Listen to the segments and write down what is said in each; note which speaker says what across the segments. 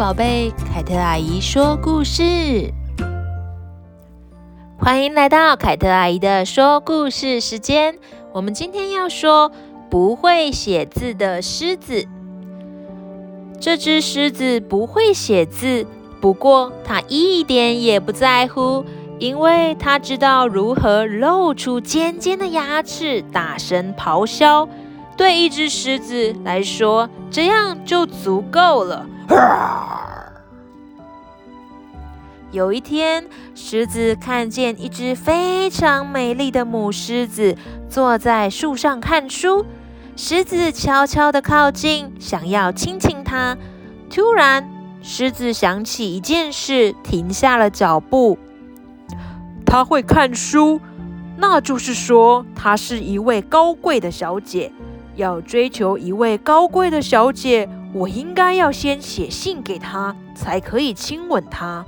Speaker 1: 宝贝，凯特阿姨说故事。欢迎来到凯特阿姨的说故事时间。我们今天要说不会写字的狮子。这只狮子不会写字，不过它一点也不在乎，因为它知道如何露出尖尖的牙齿，大声咆哮。对一只狮子来说，这样就足够了。有一天，狮子看见一只非常美丽的母狮子坐在树上看书。狮子悄悄地靠近，想要亲亲它。突然，狮子想起一件事，停下了脚步。它会看书，那就是说，她是一位高贵的小姐。要追求一位高贵的小姐，我应该要先写信给她，才可以亲吻她。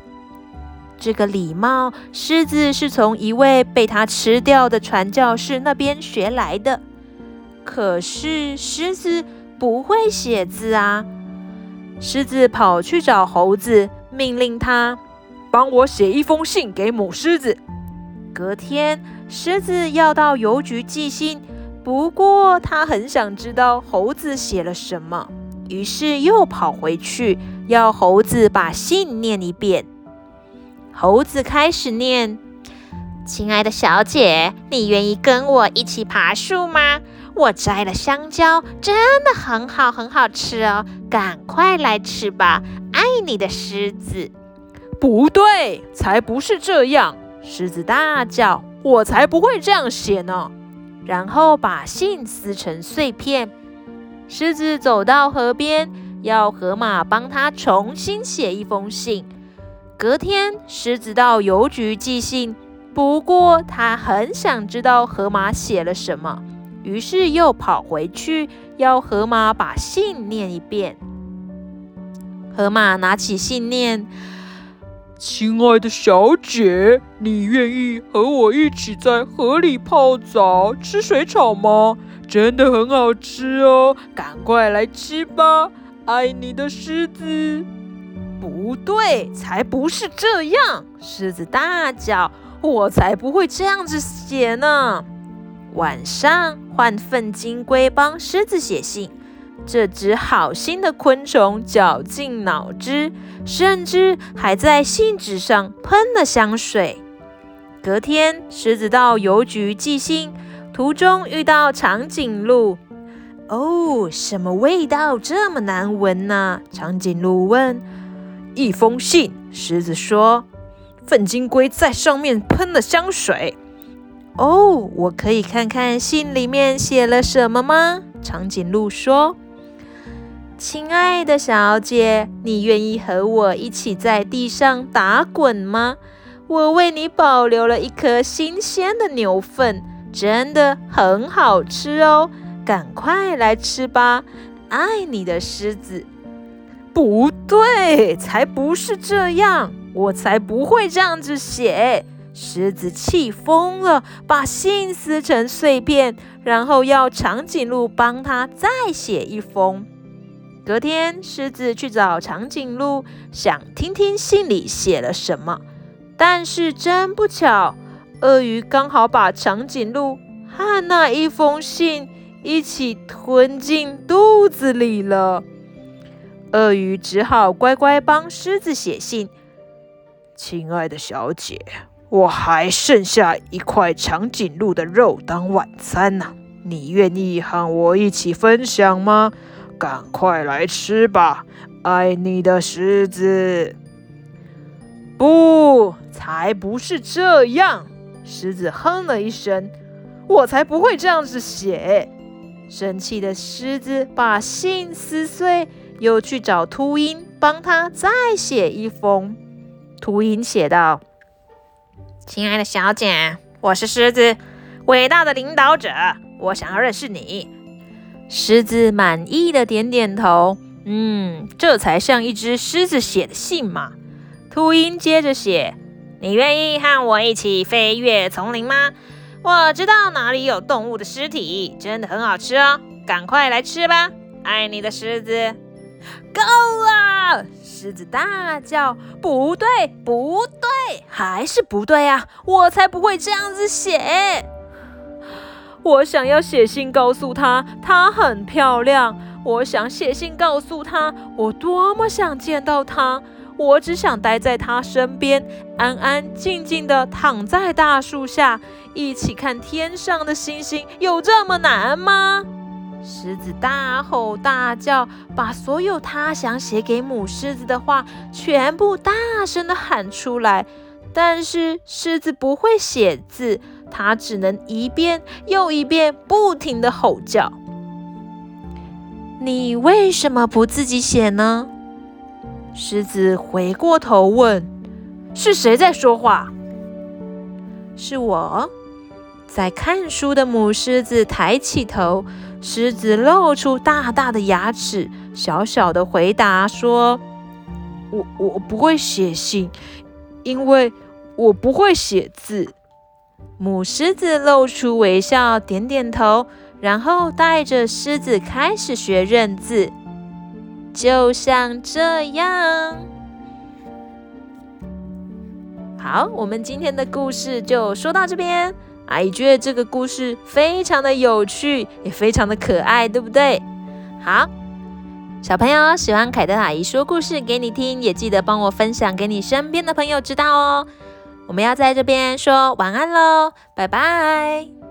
Speaker 1: 这个礼貌，狮子是从一位被他吃掉的传教士那边学来的。可是狮子不会写字啊！狮子跑去找猴子，命令他帮我写一封信给母狮子。隔天，狮子要到邮局寄信。不过，他很想知道猴子写了什么，于是又跑回去，要猴子把信念一遍。猴子开始念：“亲爱的小姐，你愿意跟我一起爬树吗？我摘了香蕉，真的很好，很好吃哦，赶快来吃吧！爱你的狮子。”不对，才不是这样！狮子大叫：“我才不会这样写呢！”然后把信撕成碎片。狮子走到河边，要河马帮他重新写一封信。隔天，狮子到邮局寄信，不过他很想知道河马写了什么，于是又跑回去，要河马把信念一遍。河马拿起信念。亲爱的小姐，你愿意和我一起在河里泡澡、吃水草吗？真的很好吃哦，赶快来吃吧！爱你的狮子。不对，才不是这样！狮子大叫：“我才不会这样子写呢！”晚上，换粪金龟帮狮子写信。这只好心的昆虫绞尽脑汁，甚至还在信纸上喷了香水。隔天，狮子到邮局寄信，途中遇到长颈鹿。哦，什么味道这么难闻呢？长颈鹿问。一封信，狮子说。粪金龟在上面喷了香水。哦，我可以看看信里面写了什么吗？长颈鹿说。亲爱的小姐，你愿意和我一起在地上打滚吗？我为你保留了一颗新鲜的牛粪，真的很好吃哦，赶快来吃吧！爱你的狮子。不对，才不是这样，我才不会这样子写。狮子气疯了，把信撕成碎片，然后要长颈鹿帮他再写一封。隔天，狮子去找长颈鹿，想听听信里写了什么。但是真不巧，鳄鱼刚好把长颈鹿和那一封信一起吞进肚子里了。鳄鱼只好乖乖帮狮子写信：“亲爱的小姐，我还剩下一块长颈鹿的肉当晚餐呢，你愿意和我一起分享吗？”赶快来吃吧，爱你的狮子。不，才不是这样！狮子哼了一声，我才不会这样子写。生气的狮子把信撕碎，又去找秃鹰，帮他再写一封。秃鹰写道：“亲爱的小姐，我是狮子，伟大的领导者，我想要认识你。”狮子满意的点点头，嗯，这才像一只狮子写的信嘛。秃鹰接着写：“你愿意和我一起飞越丛林吗？我知道哪里有动物的尸体，真的很好吃哦，赶快来吃吧！爱你的狮子。”够了！狮子大叫：“不对，不对，还是不对啊！我才不会这样子写。我想要写信告诉她，她很漂亮。我想写信告诉她，我多么想见到她。我只想待在她身边，安安静静地躺在大树下，一起看天上的星星。有这么难吗？”狮子大吼大叫，把所有他想写给母狮子的话全部大声地喊出来。但是狮子不会写字，它只能一遍又一遍不停的吼叫。你为什么不自己写呢？狮子回过头问：“是谁在说话？”是我。在看书的母狮子抬起头。狮子露出大大的牙齿，小小的回答说：“我我不会写信，因为我不会写字。”母狮子露出微笑，点点头，然后带着狮子开始学认字，就像这样。好，我们今天的故事就说到这边。阿姨觉得这个故事非常的有趣，也非常的可爱，对不对？好，小朋友喜欢凯特阿姨说故事给你听，也记得帮我分享给你身边的朋友知道哦。我们要在这边说晚安喽，拜拜。